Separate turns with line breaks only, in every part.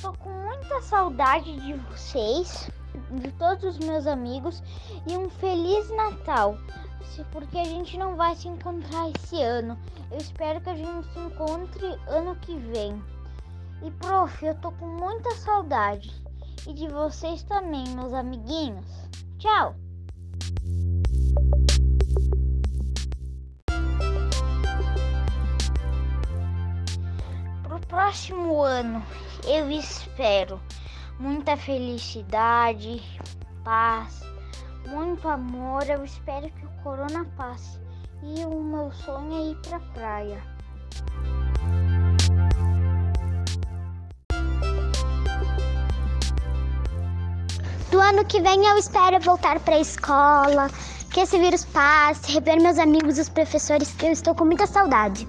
tô com muita saudade de vocês, de todos os meus amigos e um feliz Natal. Porque a gente não vai se encontrar esse ano. Eu espero que a gente se encontre ano que vem. E prof, eu tô com muita saudade. E de vocês também, meus amiguinhos. Tchau! Próximo ano, eu espero muita felicidade, paz, muito amor. Eu espero que o corona passe. E o meu sonho é ir pra praia.
Do ano que vem eu espero voltar para a escola, que esse vírus passe, rever meus amigos e os professores, que eu estou com muita saudade.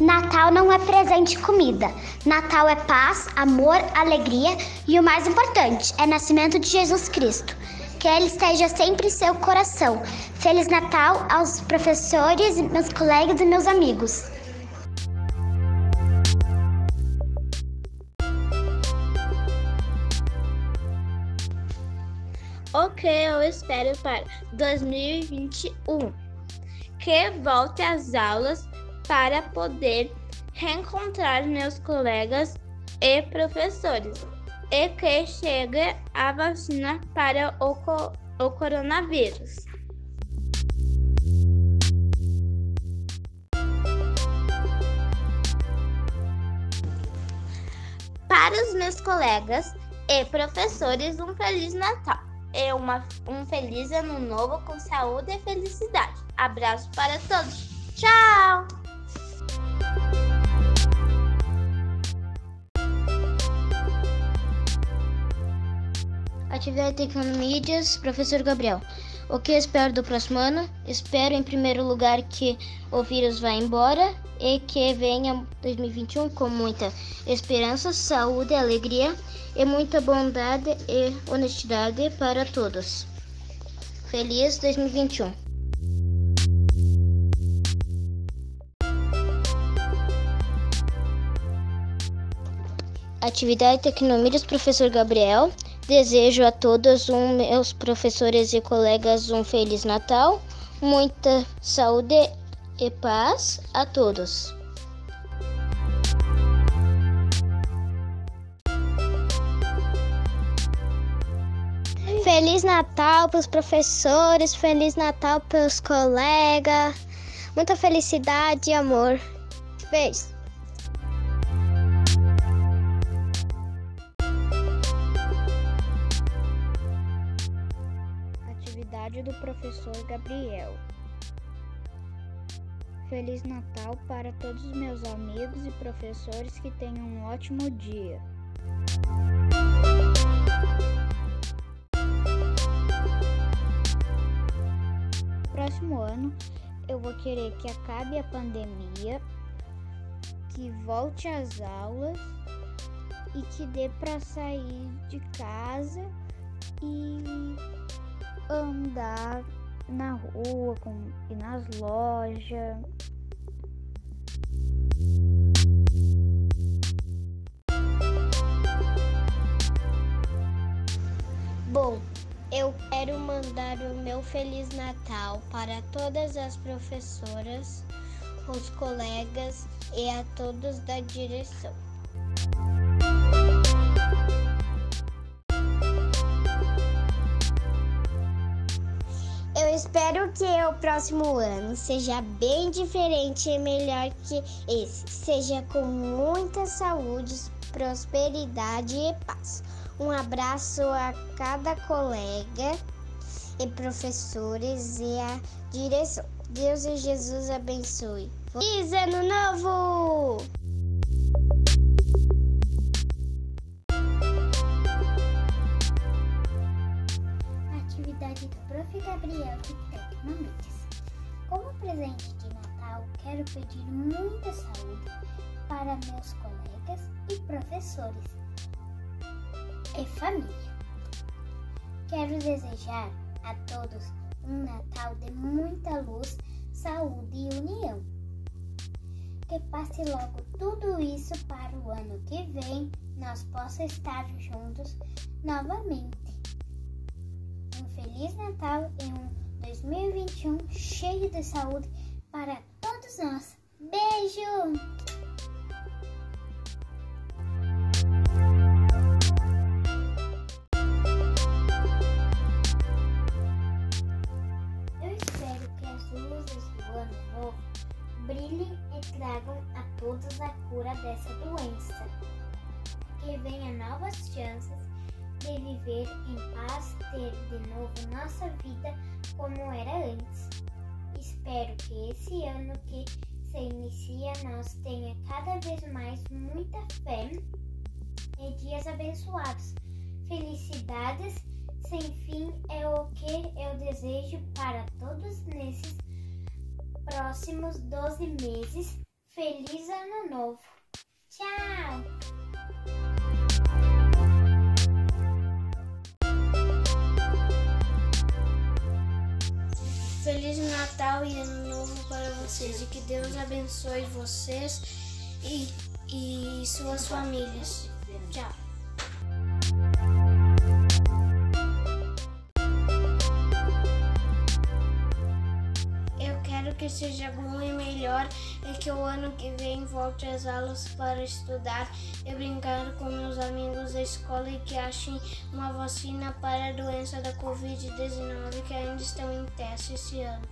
Natal não é presente e comida. Natal é paz, amor, alegria e o mais importante, é nascimento de Jesus Cristo. Que ele esteja sempre em seu coração. Feliz Natal aos professores, meus colegas e meus amigos.
O que eu espero para 2021? Que volte às aulas para poder reencontrar meus colegas e professores e que chegue a vacina para o, co o coronavírus. Para os meus colegas e professores, um Feliz Natal e uma, um feliz ano novo com saúde e felicidade. Abraço para todos. Tchau!
Atividade Tecnomídias, professor Gabriel. O que espero do próximo ano? Espero, em primeiro lugar, que o vírus vá embora e que venha 2021 com muita esperança, saúde, alegria e muita bondade e honestidade para todos. Feliz 2021! Atividade Tecnomídias, professor Gabriel. Desejo a todos, um, meus professores e colegas, um Feliz Natal, muita saúde e paz a todos.
Feliz Natal para os professores, Feliz Natal para os colegas, muita felicidade e amor. Beijo.
Do professor Gabriel. Feliz Natal para todos os meus amigos e professores que tenham um ótimo dia. próximo ano eu vou querer que acabe a pandemia, que volte às aulas e que dê para sair de casa e andar na rua com, e nas lojas.
Bom, eu quero mandar o meu Feliz Natal para todas as professoras, os colegas e a todos da direção. Eu espero que o próximo ano seja bem diferente e melhor que esse. Seja com muita saúde, prosperidade e paz. Um abraço a cada colega e professores e a direção. Deus e Jesus abençoe. Feliz Ano Novo!
Atividade do Prof. Gabriel de Tecnomídias. Como presente de Natal, quero pedir muita saúde para meus colegas e professores e família. Quero desejar a todos
um Natal de muita luz, saúde e união. Que passe logo tudo isso para o ano que vem, nós possamos estar juntos novamente. Um Feliz Natal e um 2021 cheio de saúde para todos nós. Beijo! Brilhem e tragam a todos a cura dessa doença. Que venham novas chances de viver em paz, ter de novo nossa vida como era antes. Espero que esse ano que se inicia nós tenha cada vez mais muita fé e dias abençoados. Felicidades sem fim é o que eu desejo para todos nesses próximos 12 meses. Feliz Ano Novo! Tchau!
Feliz Natal e Ano Novo para vocês e que Deus abençoe vocês e, e suas famílias. Tchau. Eu quero que seja bom melhor e que o ano que vem volte às aulas para estudar e brincar com meus amigos da escola e que achem uma vacina para a doença da Covid-19 que ainda estão em teste esse ano.